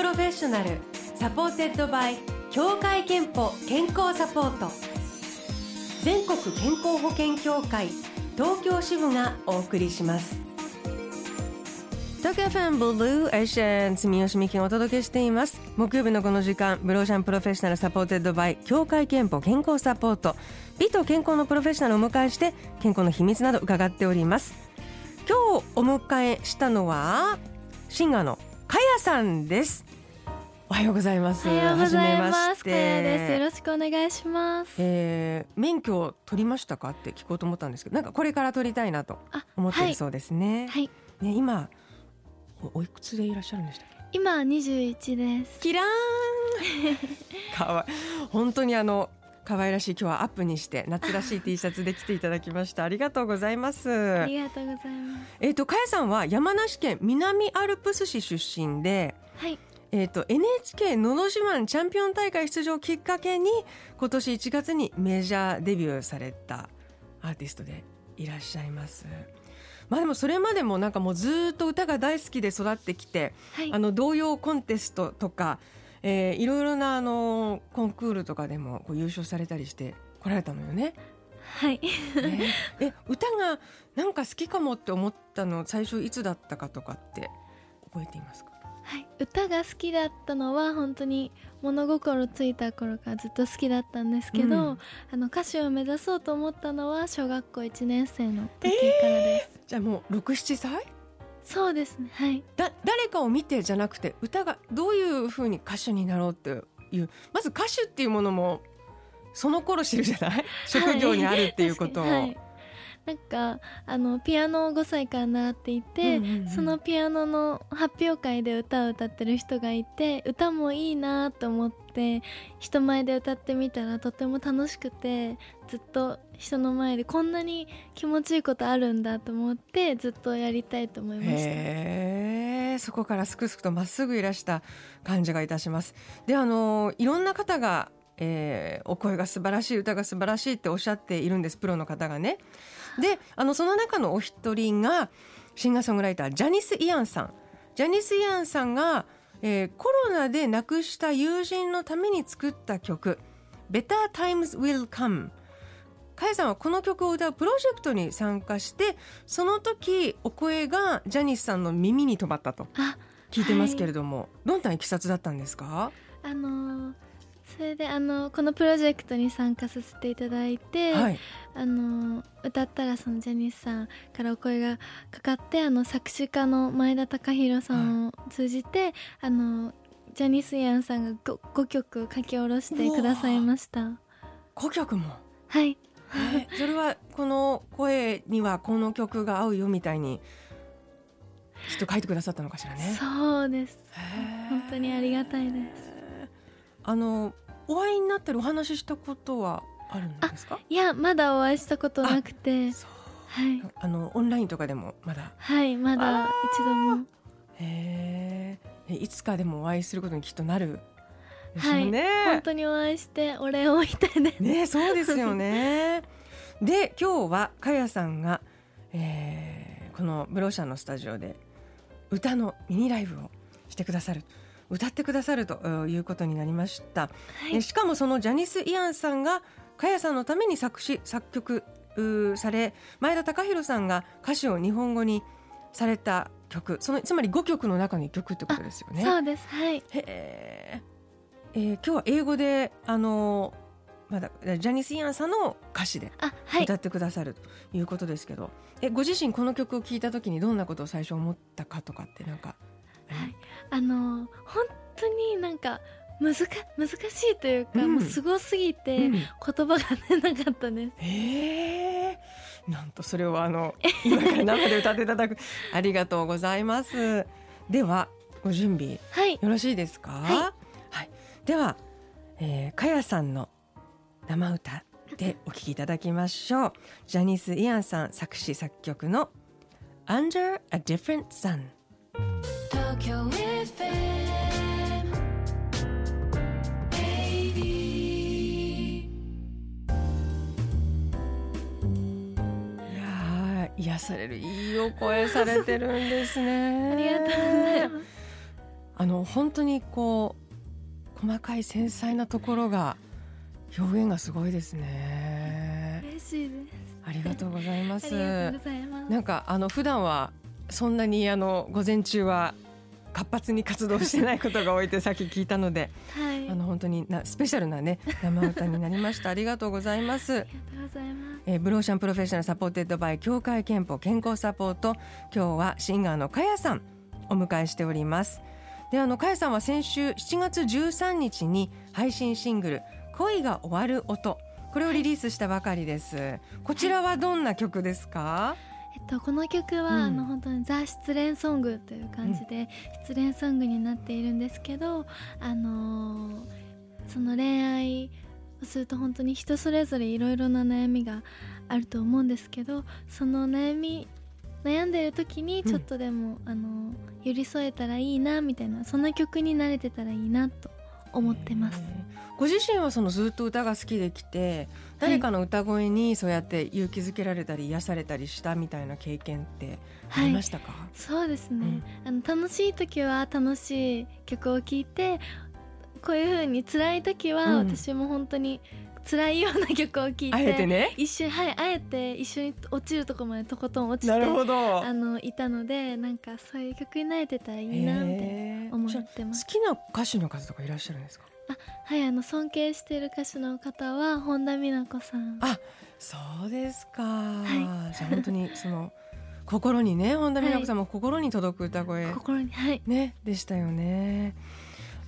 プロフェッショナル supported by 協会けんぽ健康サポート。全国健康保険協会東京支部がお送りします。東京 FMブルーオーシャン住吉美紀がお届けしています。木曜日のこの時間ブルーオーシャンプロフェッショナル supported by 協会けんぽ健康サポート。美と健康のプロフェッショナルをお迎えして健康の秘密など伺っております。今日お迎えしたのはシンガーのかやさんです。おはようございますおはようございます。よろろしくお願いします。えー、免許を取りましたかって聞こうと思ったんですけどなんかこれから取りたいなとあ、思ってはい。るそうですね,、はい。ね今おおいくつでいらっしゃるんでしたっけ？今21です。キラーン かわい本当にあの可愛らしい今日はアップにして夏らしい T シャツで来ていただきましたありがとうございますありがとうございます。えっ、とかやさんは山梨県南アルプス市出身ではい。えー、と NHK のど自慢チャンピオン大会出場をきっかけに今年1月にメジャーデビューされたアーティストでいらっしゃいます。まあでもそれまでもなんかもうずっと歌が大好きで育ってきて、はいあ。の童謡コンテストとか、えーいろいろなあのコンクールとかでもこう優勝されたりして来られたのよね。はい。ね え歌がなんか好きかもって思ったの最初いつだったかとかって覚えていますか？はい。歌が好きだったのは本当に物心ついた頃からずっと好きだったんですけど、うんあの歌手を目指そうと思ったのは小学校1年生の時からです。じゃあもう67歳？そうですね。はい。だ誰かを見てじゃなくて歌がどういうふうに歌手になろうっていうまず歌手っていうものもその頃知るじゃない？職業にあるっていうことを、はいなんかあのピアノを5歳から習っていて、うんうんうんそのピアノの発表会で歌を歌ってる人がいて歌もいいなと思って人前で歌ってみたらとても楽しくてずっと人の前でこんなに気持ちいいことあるんだと思ってずっとやりたいと思いました。そこからすくすくとまっすぐいらした感じがいたしますであのいろんな方が、えーお声が素晴らしい歌が素晴らしいっておっしゃっているんですプロの方がね。であのその中のお一人がシンガーソングライタージャニス・イアンさん。ジャニス・イアンさんが、えーコロナで亡くした友人のために作った曲「Better Times Will Come」かやさんはこの曲を歌うプロジェクトに参加してその時お声がジャニスさんの耳に留まったと。あ聞いてますけれども、どんないきさつだったんですか、あのーそれであのこのプロジェクトに参加させていただいて、はい、あの歌ったらそのジャニスさんからお声がかかってあの作詞家の前田隆弘さんを通じて、あのジャニス・イアンさんが 5, 5曲書き下ろしてくださいました。5曲も、はい。えーそれはこの声にはこの曲が合うよみたいにきっと書いてくださったのかしらね。そうです。本当にありがたいですあのお会いになったりお話ししたことはあるんですか？いやまだお会いしたことなくて。はい。あのオンラインとかでもまだ？はいまだ一度も。へー。えいつかでもお会いすることにきっとなるでしょうね。本当にお会いしてお礼を言いたいです。ねそうですよね。で今日はかやさんが、えーこのブローシャンのスタジオで歌のミニライブをしてくださる歌ってくださるということになりました。はい。でしかもそのジャニス・イアンさんがかやさんのために作詞作曲され前田隆弘さんが歌詞を日本語にされた曲。そのつまり5曲の中の1曲ってことですよね。そうです。はい。へええー今日は英語であのまだジャニス・イアンさんの歌詞で歌ってくださるということですけど、えご自身この曲を聴いた時にどんなことを最初思ったかとかってなんか、はいあの本当になんか難か難しいというか、うん。もうすごすぎて、うん。言葉が出なかったです。へえ。なんとそれをあの今から生で歌っていただく。ありがとうございます。ではご準備はい。よろしいですか？ははい。では、えー、かやさんの生歌でお聴きいただきましょう。ジャニス・イアンさん作詞作曲の Under a Different Sun 癒されるいいお声されてるんですねありがとうございますあの本当にこう細かい繊細なところが表現がすごいですね。嬉しいですありがとうございます。ありがとうございますなんかあの普段はそんなにあの午前中は活発に活動してないことが多いってさっき聞いたので、はい。あの本当になスペシャルなね生歌になりました。ありがとうございます。ありがとうございます。えーブルーオーシャンプロフェッショナル supported by 協会けんぽ健康サポート。今日はシンガーのかやさんお迎えしております。であのかやさんは先週7月13日に配信シングル恋が終わる音。これをリリースしたばかりです。こちらはどんな曲ですか、えっと、この曲は、うん。あの本当にザ失恋ソングという感じで、失恋ソングになっているんですけど、あのーその恋愛をすると本当に人それぞれいろいろな悩みがあると思うんですけどその悩み悩んでる時にちょっとでも、あのー寄り添えたらいいなみたいなそんな曲に慣れてたらいいなと思ってます。えーご自身はそのずっと歌が好きできて誰かの歌声にそうやって勇気づけられたり癒されたりしたみたいな経験ってありましたか、そうですね、あの楽しい時は楽しい曲を聴いてこういう風に辛い時はうん。私も本当に辛いような曲を聴いて、あえてね。一緒にはいあえて一緒に落ちるとこまでとことん落ちなてるほど。あのいたのでなんかそういう曲に慣れてたらいいなみたいな思ってます。好きな歌手の方とかいらっしゃるんですか？はいあの尊敬している歌手の方は本田美奈子さん。あそうですか、はじゃあ本当にその心にね本田美奈子さんも心に届く歌声、心にはい。ねでしたよね。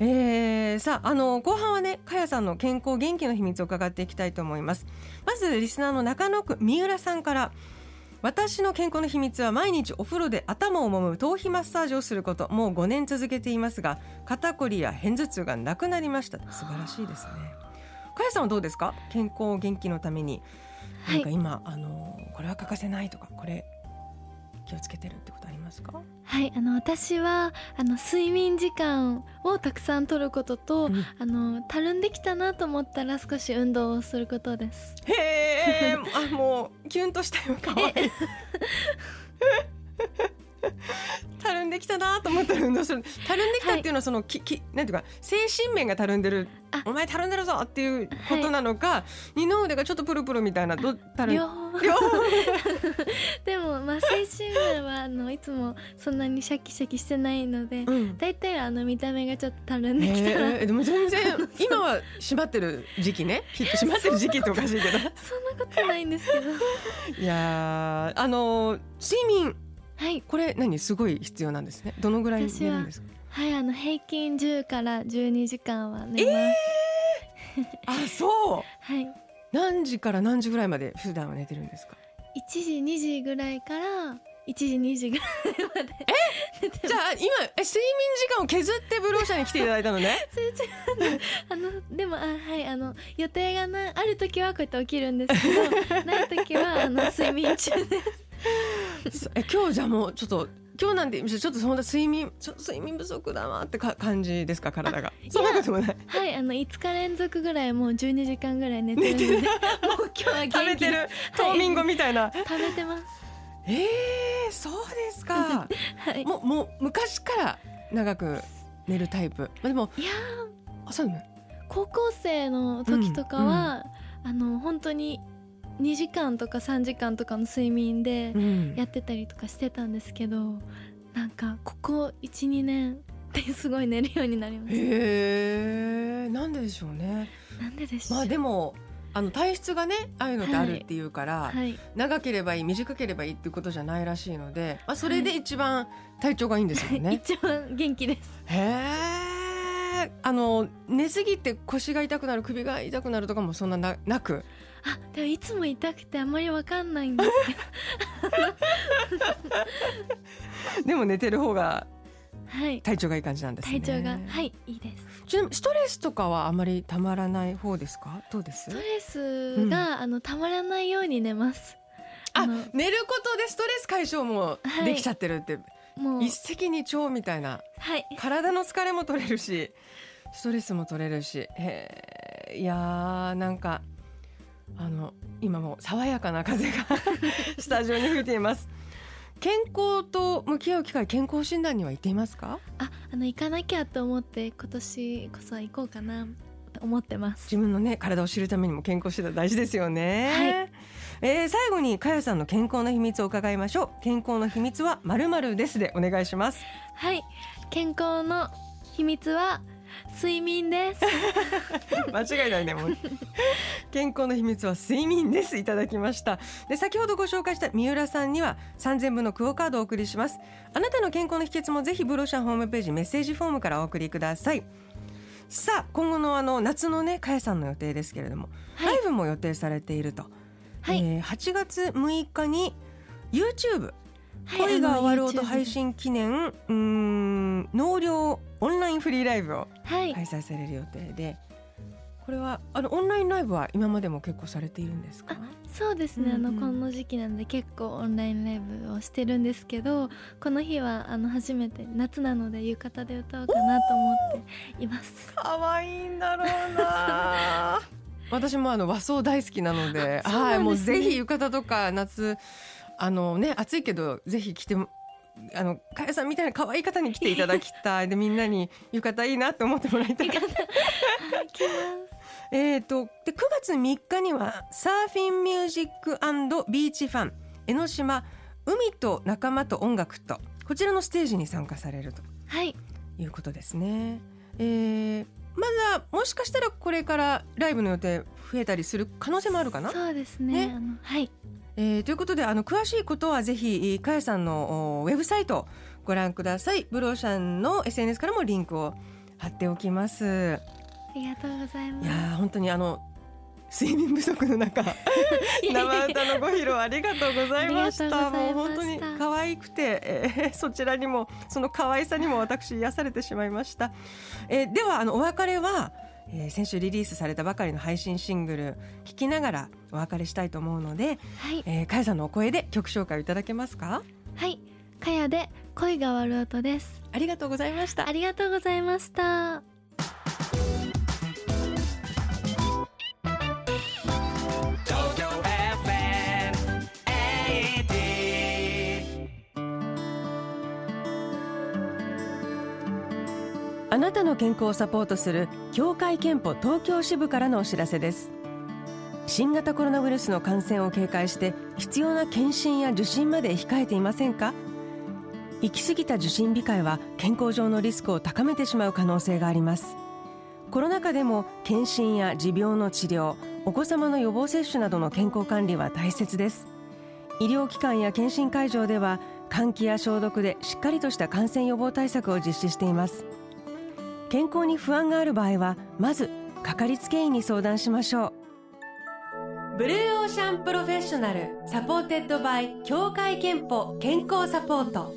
えー、さああの後半はねかやさんの健康元気の秘密を伺っていきたいと思います。まずリスナーの中野区三浦さんから私の健康の秘密は毎日お風呂で頭を揉む頭皮マッサージをすること。もう5年続けていますが肩こりや片頭痛がなくなりました。素晴らしいですね。かやさんはどうですか？健康元気のために。はないんか今、あのこれは欠かせないとかこれ気をつけてるってことありますか、はいあの私はあの睡眠時間をたくさん取ることと、うんあのたるんできたなと思ったら少し運動をすることです。へえ、あもうキュンとしたよ可愛い。きたなと思ったら運動する。たるんできたっていうのはその、ききなんていうか精神面がたるんでるあ。お前たるんでるぞっていうことなのか、二の腕がちょっとプルプルみたいなどたるん？両。方 でもまあ精神面はあのいつもそんなにシャキシャキしてないので、うん。だいたいあの見た目がちょっとたるんできたら、えー。でも全然今は閉まってる時期ね？きっと閉まってる時期っておかしいけど。そんなことないんですけど。いやーあの睡眠はいこれ何すごい必要なんですね。どのぐらい寝るんですか？はいあの平均10から12時間は寝ます、あそう！はい。何時から何時ぐらいまで普段は寝てるんですか？1時2時ぐらいから1時2時ぐらいまで寝てじゃあ今え睡眠時間を削ってブローシャに来ていただいたのね？あのでもあはいあの予定がなある時はこうやって起きるんですけど ない時はあの睡眠中です え今日じゃあもうちょっと今日なんてちょっとそんな睡眠ちょっと睡眠不足だなってか感じですか体が。そんなこともない。はいあの5日連続ぐらいもう12時間ぐらい寝てるんで。もう今日は元気。食べてる。冬眠後みたいな、食べてます。えー、そうですか。はい。もうもう昔から長く寝るタイプ。まあでもいやあそうね。高校生の時とかは、あの本当に2時間とか3時間とかの睡眠でうん。やってたりとかしてたんですけどなんかここ12年ですごい寝るようになりましへえ。なんででしょうね。たなんででしょう、まあでもあの体質がねああいうのってあるっていうから、はい。長ければいい短ければいいっていうことじゃないらしいので、まあ、それで一番体調がいいんですよね。一番元気です。へえ。あの寝すぎて腰が痛くなる首が痛くなるとかもそんなななく？あでもいつも痛くてあんまりわかんないんですけ でも寝てる方がどはい。体調がいい感じなんですね。体調がはいいいです。ちなみにストレスとかはあまりたまらない方ですか？どうです？ストレスが、あのたまらないように寝ます。あ寝ることでストレス解消もできちゃってるって、もう。一石二鳥みたいな。はい。体の疲れも取れるしストレスも取れるし。へえいやーなんかあの今も爽やかな風が スタジオに吹いています。健康と向き合う機会健康診断には行っていますか？ああの行かなきゃと思って今年こそは行こうかなと思ってます。自分のね体を知るためにも健康診断大事ですよね、えー最後にかやさんの健康の秘密を伺いましょう。健康の秘密はまるまるですでお願いします。はい。健康の秘密は睡眠です。間違いないねもう。健康の秘密は睡眠です。いただきました。で先ほどご紹介した三浦さんには3000分のクオカードをお送りします。あなたの健康の秘訣もぜひブロシャンホームページメッセージフォームからお送りください。さあ今後のあの夏のねかやさんの予定ですけれども、はい。ライブも予定されていると、はい、えー8月6日に YouTube はい恋が終わる音配信記念うーん納涼オンラインフリーライブをはい。開催される予定でこれはあのオンラインライブは今までも結構されているんですか？そうですね、うんうん。あのこの時期なんで結構オンラインライブをしてるんですけどこの日はあの初めて夏なので浴衣で歌おうかなと思っています。可愛いんだろうな。私もあの和装大好きなのではいもうぜひ浴衣とか夏あのね暑いけどぜひ着てあのかやさんみたいな可愛い方に来ていただきたい。でみんなに浴衣いいなって思ってもらいたい。えー、とで9月3日にはサーフィンミュージックビーチファン。江ノ島海と仲間と音楽と。こちらのステージに参加されると。はい。いうことですね。えーまだもしかしたらこれからライブの予定増えたりする可能性もあるかな？そうですね。ね。はいえーということであの詳しいことはぜひかやさんのおウェブサイトをご覧ください。ブローシャンの SNS からもリンクを貼っておきます。ありがとうございます。いやー本当にあの睡眠不足の中 生歌のご披露ありがとうございました。ありがとうございました。もう本当に可愛くて、えーそちらにもその可愛さにも私癒されてしまいました、えーではあのお別れは、えー先週リリースされたばかりの配信シングル聴きながらお別れしたいと思うので、はい。えー、かやさんのお声で曲紹介をいただけますか？はい。かやで恋が終わる音です。ありがとうございました。ありがとうございましたなたの健康をサポートする協会憲法東京支部からのお知らせです。新型コロナウイルスの感染を警戒して必要な検診や受診まで控えていませんか？行き過ぎた受診控えは健康上のリスクを高めてしまう可能性があります。コロナ禍でも健診や持病の治療お子様の予防接種などの健康管理は大切です。医療機関や健診会場では換気や消毒でしっかりとした感染予防対策を実施しています。健康に不安がある場合はまずかかりつけ医に相談しましょう。ブルーオーシャンプロフェッショナル supported by 協会けんぽ健康サポート。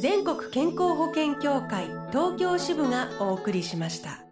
全国健康保険協会東京支部がお送りしました。